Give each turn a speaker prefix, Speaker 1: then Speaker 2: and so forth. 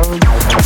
Speaker 1: Música